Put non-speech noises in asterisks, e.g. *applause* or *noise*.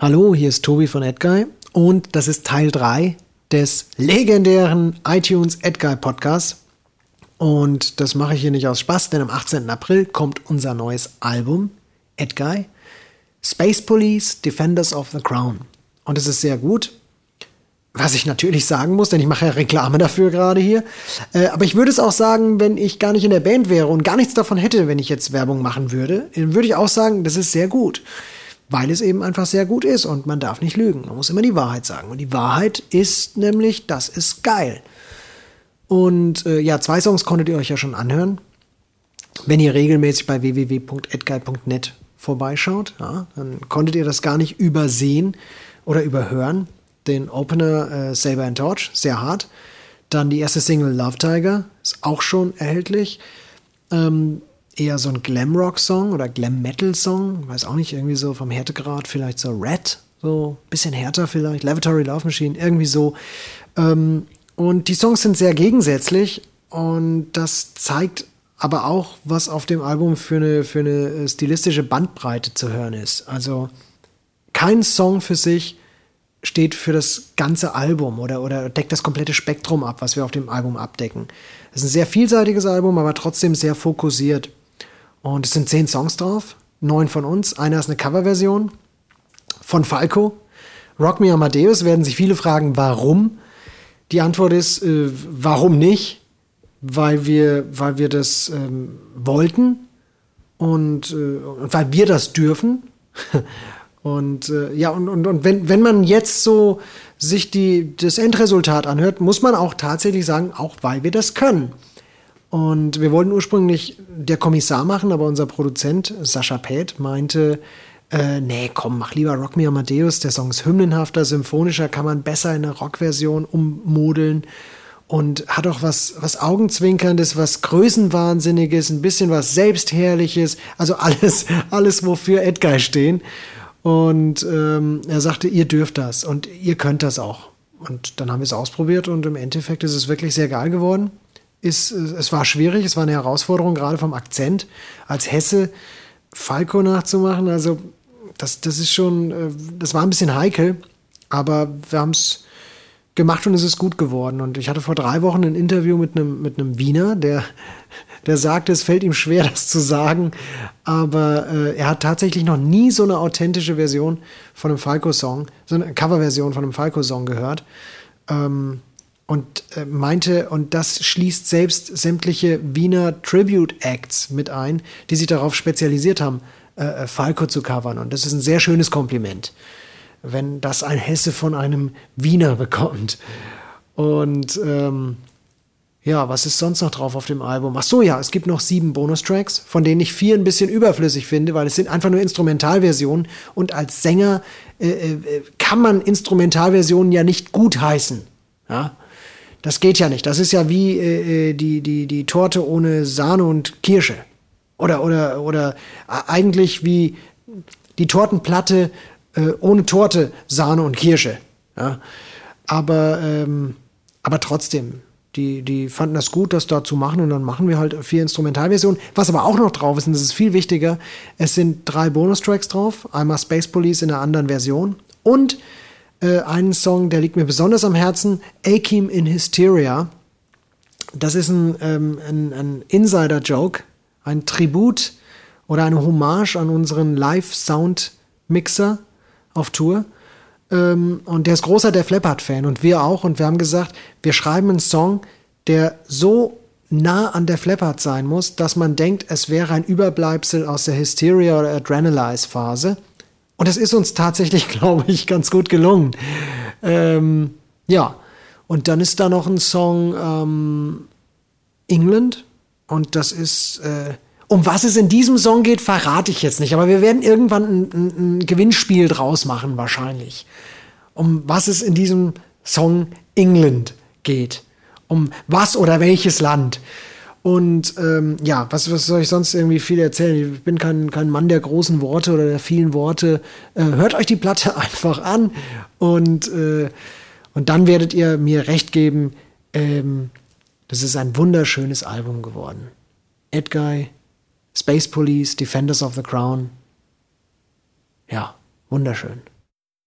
Hallo, hier ist Tobi von AdGuy und das ist Teil 3 des legendären iTunes AdGuy Podcasts. Und das mache ich hier nicht aus Spaß, denn am 18. April kommt unser neues Album AdGuy Space Police Defenders of the Crown. Und es ist sehr gut. Was ich natürlich sagen muss, denn ich mache ja Reklame dafür gerade hier. Äh, aber ich würde es auch sagen, wenn ich gar nicht in der Band wäre und gar nichts davon hätte, wenn ich jetzt Werbung machen würde, dann würde ich auch sagen, das ist sehr gut weil es eben einfach sehr gut ist und man darf nicht lügen. Man muss immer die Wahrheit sagen. Und die Wahrheit ist nämlich, das ist geil. Und äh, ja, zwei Songs konntet ihr euch ja schon anhören. Wenn ihr regelmäßig bei www.edguide.net vorbeischaut, ja, dann konntet ihr das gar nicht übersehen oder überhören. Den Opener äh, Saber and Torch, sehr hart. Dann die erste Single Love Tiger, ist auch schon erhältlich. Ähm, eher so ein Glamrock-Song oder Glam-Metal-Song, weiß auch nicht, irgendwie so vom Härtegrad vielleicht so Red, so bisschen härter vielleicht, Lavatory Love Machine, irgendwie so. Ähm, und die Songs sind sehr gegensätzlich und das zeigt aber auch, was auf dem Album für eine, für eine stilistische Bandbreite zu hören ist. Also kein Song für sich steht für das ganze Album oder, oder deckt das komplette Spektrum ab, was wir auf dem Album abdecken. Es ist ein sehr vielseitiges Album, aber trotzdem sehr fokussiert. Und es sind zehn Songs drauf, neun von uns. Einer ist eine Coverversion von Falco. Rock Me Amadeus werden sich viele fragen, warum. Die Antwort ist, äh, warum nicht? Weil wir, weil wir das ähm, wollten und, äh, und weil wir das dürfen. *laughs* und äh, ja, und, und, und wenn, wenn man jetzt so sich die, das Endresultat anhört, muss man auch tatsächlich sagen, auch weil wir das können. Und wir wollten ursprünglich der Kommissar machen, aber unser Produzent Sascha Pät meinte, äh, nee, komm, mach lieber Rock Me Amadeus. Der Song ist hymnenhafter, symphonischer, kann man besser in eine Rockversion ummodeln und hat auch was, was Augenzwinkerndes, was Größenwahnsinniges, ein bisschen was Selbstherrliches, also *laughs* alles, alles, wofür Edgar stehen. Und ähm, er sagte, ihr dürft das und ihr könnt das auch. Und dann haben wir es ausprobiert und im Endeffekt ist es wirklich sehr geil geworden ist, es war schwierig, es war eine Herausforderung, gerade vom Akzent als Hesse Falco nachzumachen. Also das, das ist schon, äh, das war ein bisschen heikel, aber wir haben es gemacht und es ist gut geworden. Und ich hatte vor drei Wochen ein Interview mit einem, mit einem Wiener, der, der sagte, es fällt ihm schwer, *laughs* das zu sagen, aber äh, er hat tatsächlich noch nie so eine authentische Version von einem Falco-Song, so eine Coverversion von einem Falco-Song gehört. Ähm, und äh, meinte, und das schließt selbst sämtliche Wiener Tribute Acts mit ein, die sich darauf spezialisiert haben, äh, äh, Falco zu covern. Und das ist ein sehr schönes Kompliment, wenn das ein Hesse von einem Wiener *laughs* bekommt. Und ähm, ja, was ist sonst noch drauf auf dem Album? Ach so, ja, es gibt noch sieben Bonustracks, von denen ich vier ein bisschen überflüssig finde, weil es sind einfach nur Instrumentalversionen. Und als Sänger äh, äh, kann man Instrumentalversionen ja nicht gutheißen. Ja? Das geht ja nicht. Das ist ja wie äh, äh, die, die, die Torte ohne Sahne und Kirsche. Oder, oder, oder äh, eigentlich wie die Tortenplatte äh, ohne Torte, Sahne und Kirsche. Ja? Aber, ähm, aber trotzdem, die, die fanden das gut, das da zu machen und dann machen wir halt vier Instrumentalversionen. Was aber auch noch drauf ist, und das ist viel wichtiger, es sind drei Bonustracks drauf. Einmal Space Police in einer anderen Version und äh, einen Song, der liegt mir besonders am Herzen, Akim in Hysteria. Das ist ein, ähm, ein, ein Insider-Joke, ein Tribut oder eine Hommage an unseren Live-Sound-Mixer auf Tour. Ähm, und der ist großer der Flappard-Fan und wir auch. Und wir haben gesagt, wir schreiben einen Song, der so nah an der Flappard sein muss, dass man denkt, es wäre ein Überbleibsel aus der Hysteria- oder Adrenalize-Phase. Und es ist uns tatsächlich, *laughs* glaube ich, ganz gut gelungen. Ähm, ja, und dann ist da noch ein Song ähm, England. Und das ist, äh, um was es in diesem Song geht, verrate ich jetzt nicht. Aber wir werden irgendwann ein, ein, ein Gewinnspiel draus machen, wahrscheinlich. Um was es in diesem Song England geht. Um was oder welches Land. Und ähm, ja, was, was soll ich sonst irgendwie viel erzählen? Ich bin kein, kein Mann der großen Worte oder der vielen Worte. Äh, hört euch die Platte *laughs* einfach an und, äh, und dann werdet ihr mir recht geben, ähm, das ist ein wunderschönes Album geworden. Edguy, Space Police, Defenders of the Crown. Ja, wunderschön.